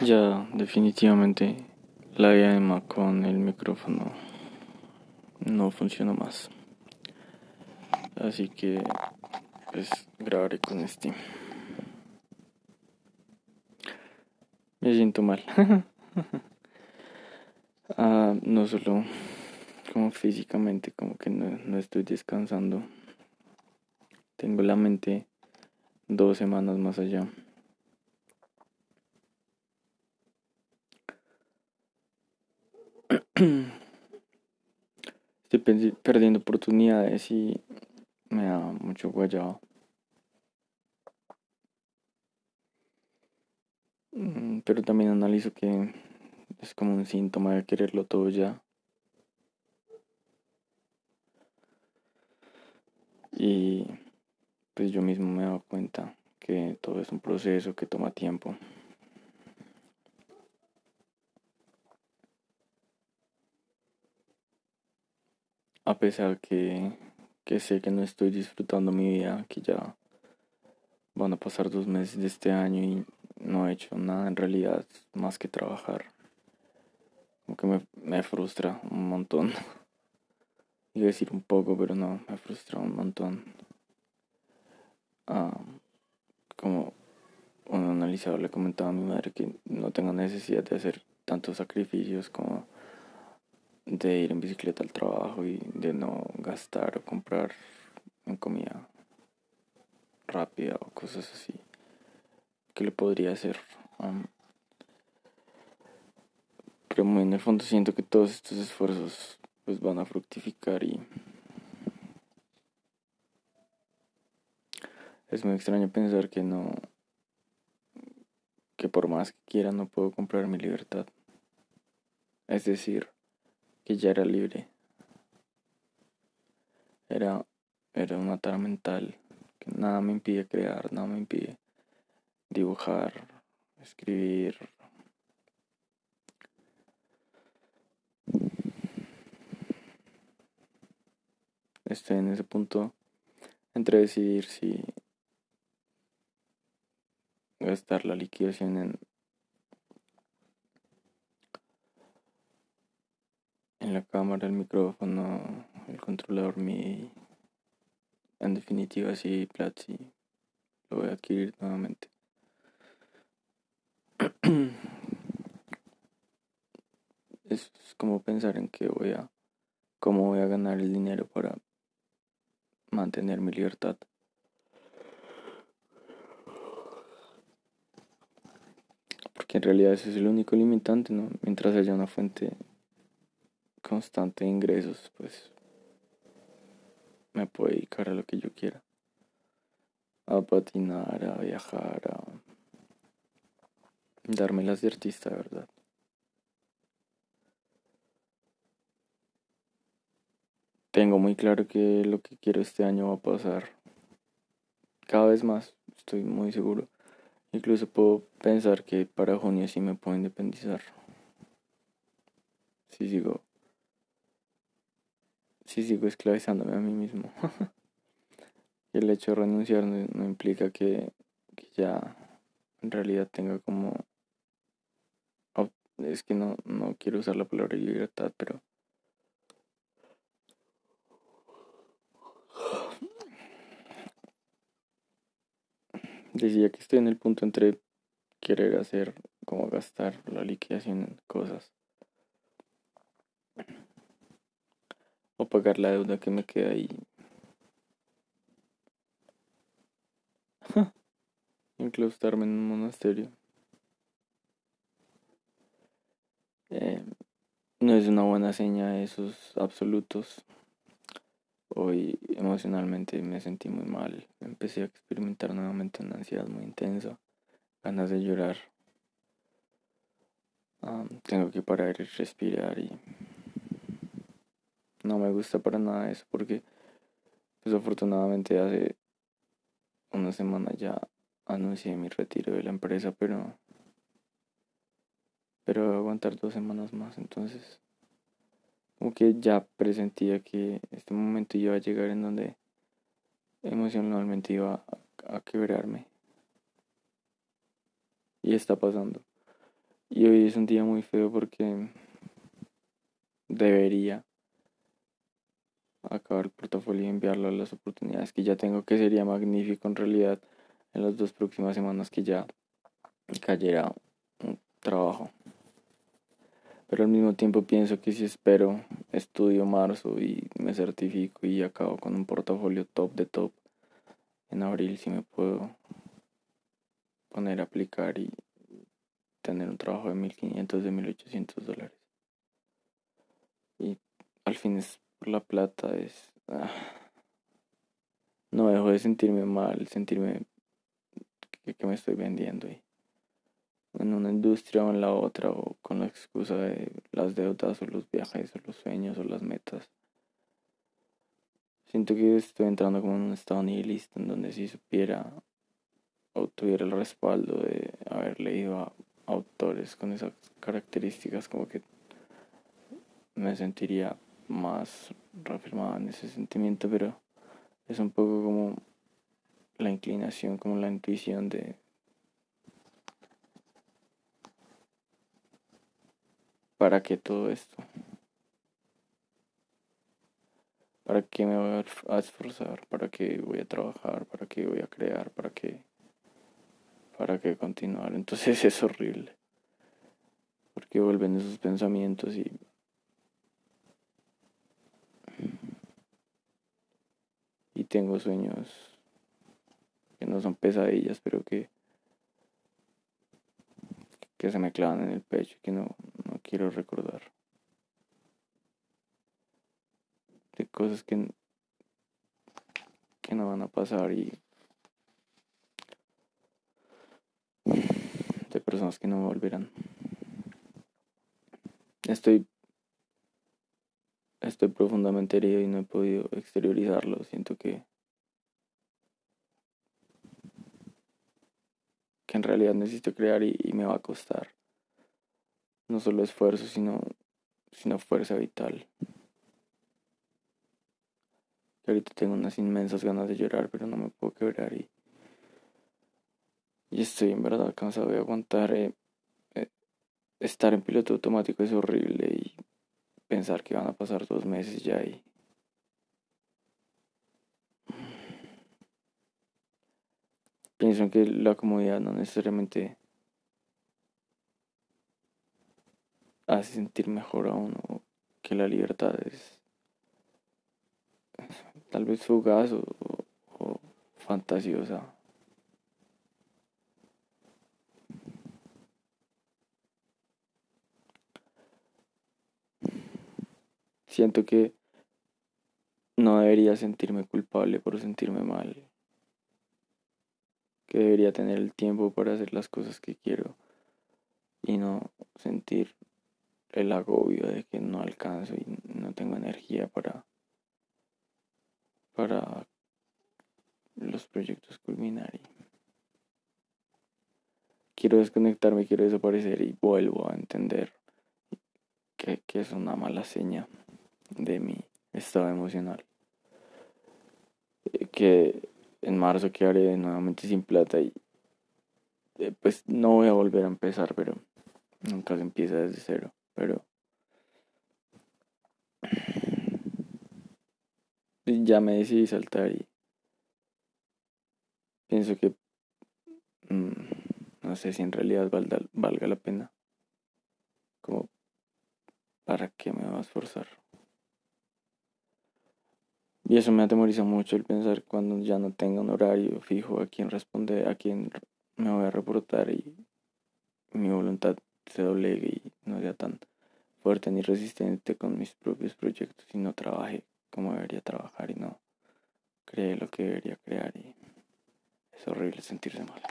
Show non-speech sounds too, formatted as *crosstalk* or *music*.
Ya, definitivamente la diadema con el micrófono no funciona más. Así que, pues, grabaré con este. Me siento mal. *laughs* ah, no solo como físicamente, como que no, no estoy descansando. Tengo la mente dos semanas más allá. *clears throat* Estoy perdiendo oportunidades y me da mucho guayado. Mm, pero también analizo que es como un síntoma de quererlo todo ya. Y pues yo mismo me he dado cuenta que todo es un proceso que toma tiempo. A pesar que, que sé que no estoy disfrutando mi vida, que ya van a pasar dos meses de este año y no he hecho nada en realidad más que trabajar. Como que me, me frustra un montón. *laughs* Iba a decir un poco, pero no, me frustra un montón. Ah, como un analizador le comentaba a mi madre que no tengo necesidad de hacer tantos sacrificios como de ir en bicicleta al trabajo y de no gastar o comprar en comida rápida o cosas así que le podría hacer pero en el fondo siento que todos estos esfuerzos pues van a fructificar y es muy extraño pensar que no que por más que quiera no puedo comprar mi libertad. Es decir que ya era libre. Era, era una tara mental que nada me impide crear, nada me impide dibujar, escribir. Estoy en ese punto entre decidir si gastar la liquidación en la cámara, el micrófono, el controlador MIDI. En definitiva, sí, Platzi lo voy a adquirir nuevamente. *clears throat* es como pensar en que voy a cómo voy a ganar el dinero para mantener mi libertad. Porque en realidad ese es el único limitante, ¿no? Mientras haya una fuente constante de ingresos, pues me puedo dedicar a lo que yo quiera. A patinar, a viajar, a darme las de artista, ¿verdad? Tengo muy claro que lo que quiero este año va a pasar cada vez más, estoy muy seguro. Incluso puedo pensar que para junio sí me puedo independizar. Si sigo si sigo esclavizándome a mí mismo. *laughs* el hecho de renunciar no, implica que, ya en realidad tenga como... Es que no, no quiero usar la palabra libertad, pero... Decía que estoy en el punto entre querer hacer como gastar la liquidación en cosas pagar la deuda que me queda ahí. *laughs* Inclustarme en un monasterio. Eh, no es una buena seña esos absolutos. Hoy emocionalmente me sentí muy mal. Empecé a experimentar nuevamente una ansiedad muy intensa, ganas de llorar. Ah, tengo que parar y respirar y no me gusta para nada eso porque pues, hace una semana ya anuncié mi retiro de la empresa pero pero voy a aguantar dos semanas más entonces como que ya presentía que este momento iba a llegar en donde emocionalmente iba a, a quebrarme. Y está pasando. Y hoy es un día muy feo porque debería acabar el portafolio y enviarlo a las oportunidades que ya tengo, que sería magnífico en realidad en las dos próximas semanas que ya cayera un trabajo. Pero al mismo tiempo pienso que si espero, estudio marzo y me certifico y acabo con un portafolio top de top, en abril sí me puedo poner a aplicar y tener un trabajo de 1500, de 1800 dólares. Y al fin es la plata, es... Ah, no dejo de sentirme mal, sentirme que, me estoy vendiendo en una industria o en la otra o con la excusa de las deudas o los viajes o los sueños o las metas. Siento que estoy entrando como en un estado nihilista en donde si supiera o tuviera el respaldo de haber leído a autores con esas características como que me sentiría más reafirmado en ese sentimiento, pero es un poco como la inclinación, como la intuición de ¿Para qué todo esto? ¿Para qué me voy a esforzar? ¿Para qué voy a trabajar? ¿Para qué voy a crear? ¿Para qué? ¿Para qué continuar? *laughs* Entonces es horrible. Porque vuelven esos pensamientos y... tengo sueños que no son pesadillas, pero que que se me clavan en el pecho y que no, no quiero recordar. De cosas que, que no van a pasar y de personas que no me volverán. Estoy estoy profundamente herido y no he podido exteriorizarlo. Siento que que en realidad necesito crear y, me va a costar. No solo esfuerzo, sino, sino fuerza vital. Que ahorita tengo unas inmensas ganas de llorar, pero no me puedo quebrar y, y estoy en verdad cansado de aguantar. Eh, eh, estar en piloto automático es horrible y pensar que van a pasar dos meses ya y pienso que la comodidad no necesariamente hace sentir mejor a uno, que la libertad es tal vez fugaz o fantasiosa. Siento que no debería sentirme culpable por sentirme mal que debería tener el tiempo para hacer las cosas que quiero y no sentir el agobio de que no alcanzo y no tengo energía para para los proyectos culminar quiero desconectarme, quiero desaparecer y vuelvo a entender que, que es una mala seña de mi estado emocional. Que en marzo quedaré nuevamente sin plata y eh, pues no voy a volver a empezar, pero nunca se empieza desde cero, pero *clears throat* ya me decidí saltar y pienso que mm, no sé si en realidad valga, valga la pena como para qué me va a esforzar y eso me atemoriza mucho el pensar cuando ya no tenga un horario fijo a quién responder, a quién me voy a reportar y mi voluntad se doblegue y no sea tan fuerte ni resistente con mis propios proyectos y no trabaje como debería trabajar y no cree lo que debería crear y es horrible sentirse mal.